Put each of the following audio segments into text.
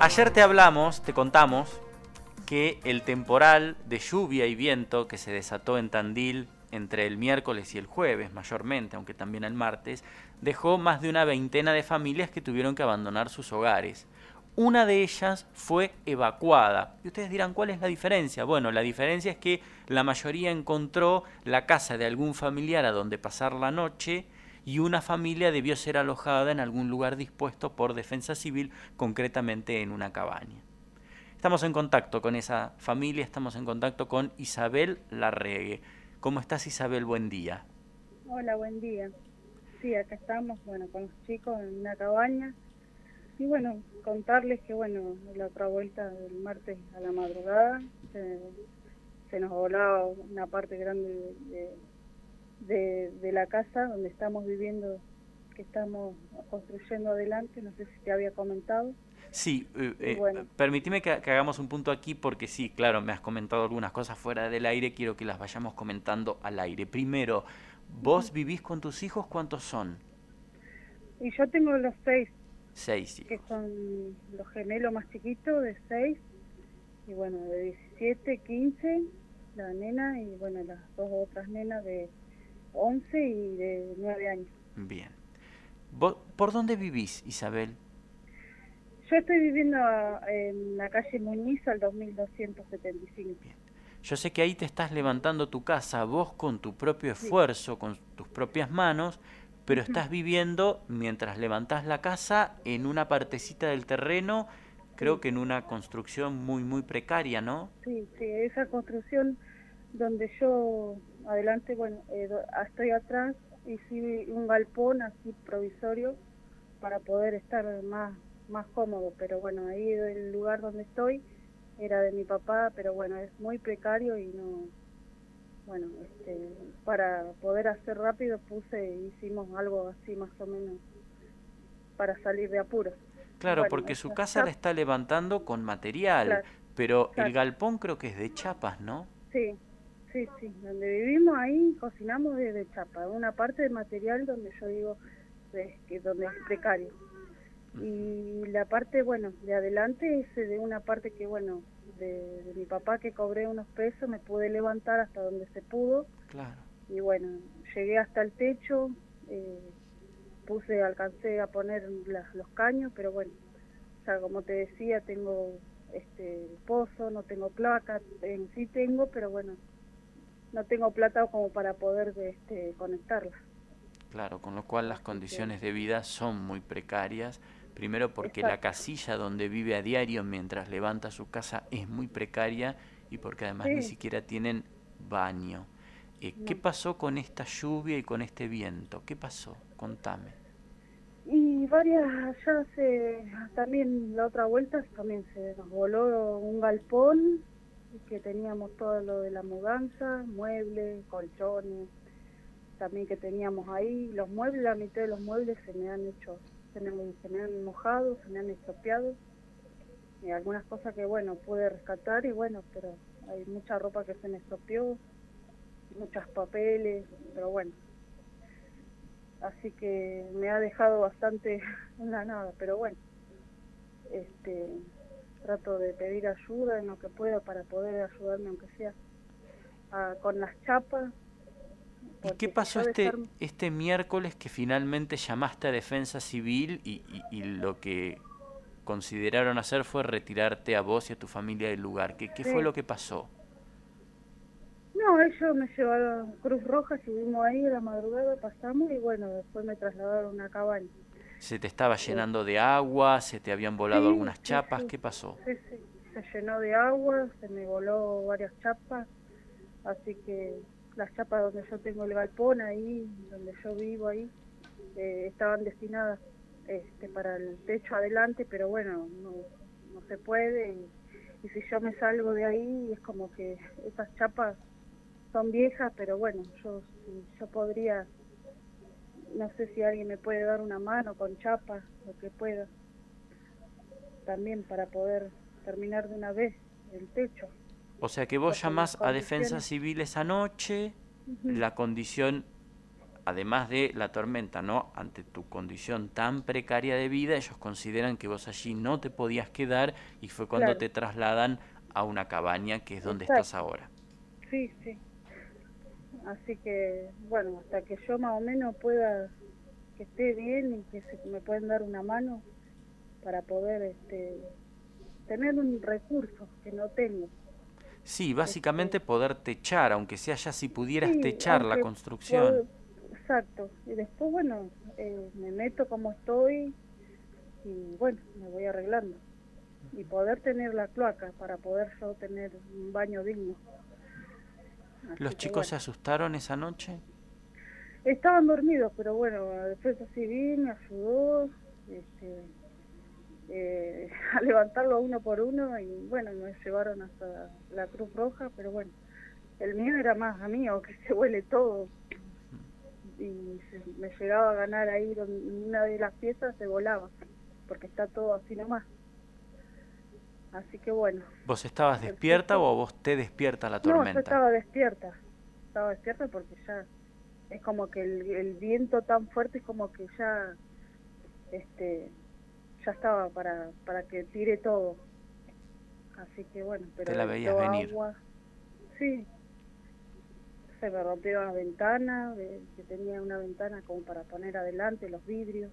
Ayer te hablamos, te contamos que el temporal de lluvia y viento que se desató en Tandil entre el miércoles y el jueves mayormente, aunque también el martes, dejó más de una veintena de familias que tuvieron que abandonar sus hogares. Una de ellas fue evacuada. Y ustedes dirán, ¿cuál es la diferencia? Bueno, la diferencia es que la mayoría encontró la casa de algún familiar a donde pasar la noche y una familia debió ser alojada en algún lugar dispuesto por defensa civil, concretamente en una cabaña. Estamos en contacto con esa familia, estamos en contacto con Isabel Larregue. ¿Cómo estás Isabel? Buen día. Hola, buen día. Sí, acá estamos, bueno, con los chicos en una cabaña. Y bueno, contarles que bueno, la otra vuelta del martes a la madrugada se, nos volaba una parte grande de, de la casa donde estamos viviendo, que estamos construyendo adelante, no sé si te había comentado. Sí, eh, eh permíteme que, hagamos un punto aquí porque sí, claro, me has comentado algunas cosas fuera del aire, quiero que las vayamos comentando al aire. Primero, ¿vos vivís con tus hijos? ¿Cuántos son? Y yo tengo los seis. Seis hijos. Que son los gemelos más chiquitos de seis, y bueno, de 17, 15, la nena, y bueno, las dos otras nenas de 11 y de 9 años. Bien. ¿Vos, ¿Por dónde vivís, Isabel? Yo estoy viviendo en la calle Muñiz al 2275. Yo sé que ahí te estás levantando tu casa vos con tu propio esfuerzo, con tus propias manos, pero estás viviendo mientras levantás la casa en una partecita del terreno, creo que en una construcción muy, muy precaria, ¿no? Sí, sí, esa construcción donde yo adelante, bueno, eh, estoy atrás, sí un galpón así provisorio para poder estar más más cómodo, pero bueno, ahí el lugar donde estoy era de mi papá, pero bueno, es muy precario y no, bueno, este, para poder hacer rápido puse, hicimos algo así más o menos para salir de apuros. Claro, porque su casa la está levantando con material, pero el galpón creo que es de chapas, ¿no? Sí, sí, sí, donde vivimos ahí cocinamos de, de chapa, una parte de material donde yo digo que donde es precario y la parte, bueno, de adelante es de una parte que, bueno, de, mi papá que cobré unos pesos, me pude levantar hasta donde se pudo. Claro. Y bueno, llegué hasta el techo, eh, puse, alcancé a poner los caños, pero bueno, o sea, como te decía, tengo este pozo, no tengo placa, en sí tengo, pero bueno, no tengo plata como para poder este, conectarla. Claro, con lo cual las condiciones de vida son muy precarias Primero porque la casilla donde vive a diario mientras levanta su casa es muy precaria y porque además ni siquiera tienen baño. Eh, ¿Qué pasó con esta lluvia y con este viento? ¿Qué pasó? Contame. Y varias, ya se, también la otra vuelta también se nos voló un galpón que teníamos todo lo de la mudanza, muebles, colchones, también que teníamos ahí. Los muebles, la mitad de los muebles se me han hecho se me, han mojado, se me han estropeado. Y algunas cosas que, bueno, pude rescatar y bueno, pero hay mucha ropa que se me estropeó, muchos papeles, pero bueno. Así que me ha dejado bastante en la nada, pero bueno. Este, trato de pedir ayuda en lo que pueda para poder ayudarme, aunque sea con las chapas, ¿Y qué pasó este, este miércoles que finalmente llamaste a Defensa Civil y, lo que consideraron hacer fue retirarte a vos y a tu familia del lugar? ¿Qué, qué fue lo que pasó? No, ellos me llevaron a Cruz Roja, subimos ahí a la madrugada, pasamos y bueno, después me trasladaron a una cabaña. ¿Se te estaba llenando de agua? ¿Se te habían volado algunas chapas? ¿Qué pasó? Sí, sí, se llenó de agua, se me voló varias chapas, así que las chapas donde yo tengo el galpón ahí, donde yo vivo ahí, eh, estaban destinadas este, para el techo adelante, pero bueno, no, no se puede y, si yo me salgo de ahí es como que esas chapas son viejas, pero bueno, yo, yo podría, no sé si alguien me puede dar una mano con chapas, lo que pueda, también para poder terminar de una vez el techo. O sea que vos llamás a defensa civil esa noche, la condición además de la tormenta, ¿no? Ante tu condición tan precaria de vida, ellos consideran que vos allí no te podías quedar y fue cuando te trasladan a una cabaña que es donde estás ahora. Sí, sí. Así que, bueno, hasta que yo más o menos pueda, que esté bien y que se, me pueden dar una mano para poder este, tener un recurso que no tengo. Sí, básicamente poder techar, aunque sea ya si pudieras techar la construcción. exacto. Y después, bueno, eh, me meto como estoy y bueno, me voy arreglando. Y poder tener la cloaca para poder yo tener un baño digno. ¿Los chicos se asustaron esa noche? Estaban dormidos, pero bueno, defensa civil me ayudó. Este, eh, a levantarlo uno por uno y bueno, me llevaron hasta la Cruz Roja, pero bueno, el mío era más a mí, que se huele todo. Y me llegaba a ganar ahí donde una de las piezas se volaba, porque está todo así nomás. Así que bueno. ¿Vos estabas despierta o vos te despierta la tormenta? No, yo estaba despierta. Estaba despierta porque ya es como que el, el viento tan fuerte es como que ya este ya estaba para, para que tire todo. Así que bueno, pero... Te la veías venir. Sí. Se me rompió la ventana, que tenía una ventana como para poner adelante los vidrios.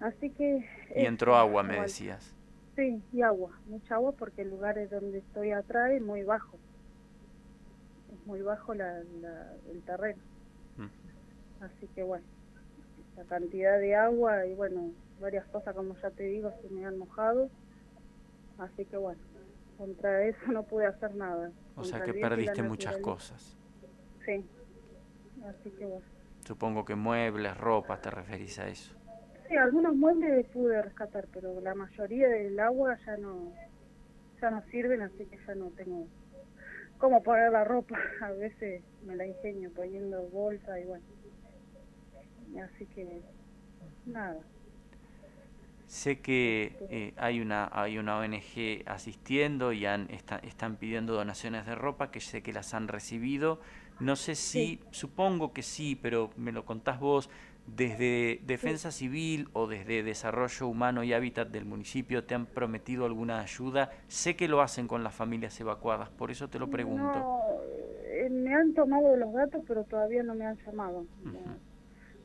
Así que... Y entró agua, me decías. Sí, y agua, mucha agua porque el lugar es donde estoy atrás es muy bajo. Es muy bajo la, el terreno. Mm. Así que bueno, la cantidad de agua y bueno, varias cosas, como ya te digo, se me han mojado. Así que bueno, contra eso no pude hacer nada. O sea que perdiste muchas cosas. Sí, así que bueno. Supongo que muebles, ropa, te referís a eso. Sí, algunos muebles pude rescatar, pero la mayoría del agua ya no ya no sirven, así que ya no tengo cómo poner la ropa. A veces me la ingenio poniendo bolsa y bueno. Así que nada. Sé que eh, hay, una, hay una ONG asistiendo y han, están pidiendo donaciones de ropa, que sé que las han recibido. No sé si, supongo que sí, pero me lo contás vos, desde Defensa Civil o desde Desarrollo Humano y Hábitat del municipio te han prometido alguna ayuda. Sé que lo hacen con las familias evacuadas, por eso te lo pregunto. No, eh, me han tomado los datos, pero todavía no me han llamado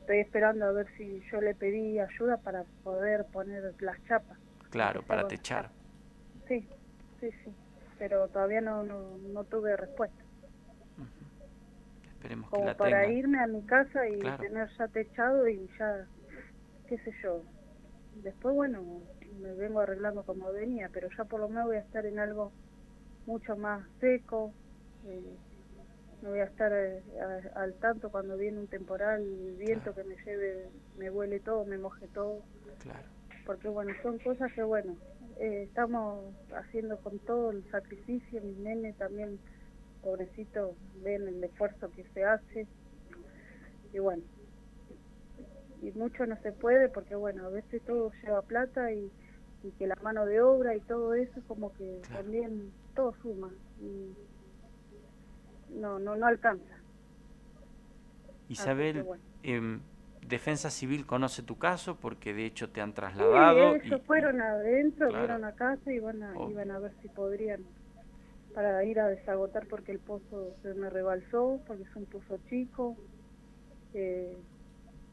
estoy esperando a ver si yo le pedí ayuda para poder poner las chapas. Claro, para techar. Sí, sí, sí, pero todavía no, no, tuve respuesta. Esperemos Como que la para irme a mi casa y tener ya techado y ya, qué sé yo. Después, bueno, me vengo arreglando como venía, pero ya por lo menos voy a estar en algo mucho más seco. Eh, no voy a estar eh, al tanto cuando viene un temporal, el viento que me lleve, me huele todo, me moje todo. Claro. Porque bueno, son cosas que bueno, eh, estamos haciendo con todo el sacrificio, mis nenes también, pobrecitos, ven el esfuerzo que se hace. Y bueno, y mucho no se puede porque bueno, a veces todo lleva plata y, que la mano de obra y todo eso como que también todo suma. Y, no, no, no alcanza. Isabel, em, Defensa Civil conoce tu caso porque de hecho te han trasladado. Sí, ellos fueron adentro, fueron a casa y iban a, iban a ver si podrían para ir a desagotar porque el pozo se me rebalsó, porque es un pozo chico, eh,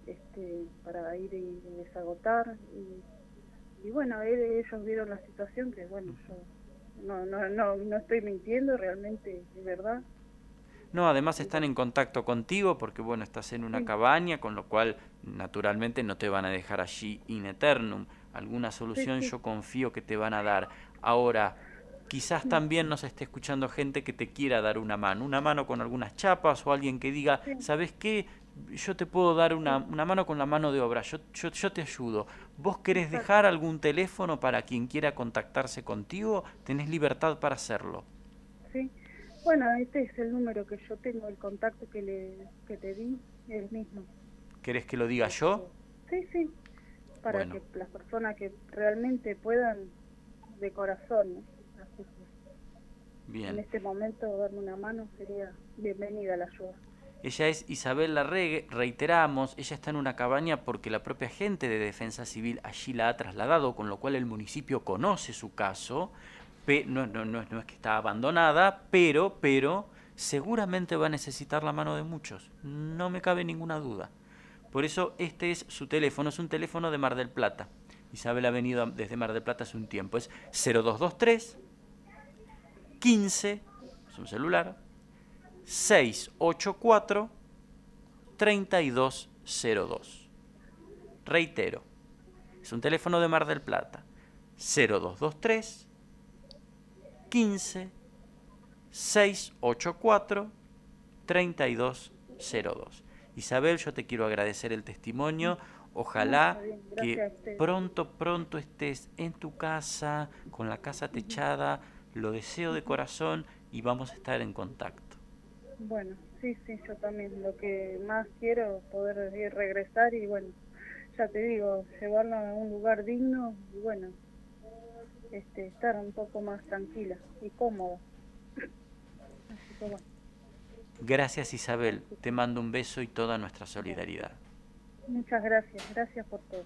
este, para ir y desagotar. Y, y bueno, ellos vieron la situación que bueno, yo no, no, no, no estoy mintiendo, realmente es verdad. No, además están en contacto contigo porque, bueno, estás en una cabaña, con lo cual naturalmente no te van a dejar allí in eternum. Alguna solución yo confío que te van a dar. Ahora, quizás también nos esté escuchando gente que te quiera dar una mano, una mano con algunas chapas o alguien que diga, ¿sabes qué? Yo te puedo dar una, una mano con la mano de obra, yo, yo, yo te ayudo. ¿Vos querés dejar algún teléfono para quien quiera contactarse contigo? Tenés libertad para hacerlo. Sí, bueno, este es el número que yo tengo, el contacto que, le, que te di, el mismo. ¿Querés que lo diga yo? Sí, sí, para que las personas que realmente puedan, de corazón, Bien. en este momento darme una mano sería bienvenida la ayuda. Ella es Isabel Larregue, reiteramos, ella está en una cabaña porque la propia gente de Defensa Civil allí la ha trasladado, con lo cual el municipio conoce su caso. No, no, no, no es que está abandonada, pero, pero seguramente va a necesitar la mano de muchos. No me cabe ninguna duda. Por eso este es su teléfono, es un teléfono de Mar del Plata. Isabel ha venido desde Mar del Plata hace un tiempo. Es 0223 15, es un celular, 684 3202. Reitero, es un teléfono de Mar del Plata. 0223 15 684 3202. Isabel, yo te quiero agradecer el testimonio. Ojalá que pronto, pronto estés en tu casa, con la casa techada. Lo deseo de corazón y vamos a estar en contacto. Bueno, sí, sí, yo también. Lo que más quiero es poder ir, regresar y bueno, ya te digo, llevarlo a un lugar digno y bueno, este, estar un poco más tranquila y cómoda. Gracias Isabel, te mando un beso y toda nuestra solidaridad. Muchas gracias, gracias por todo.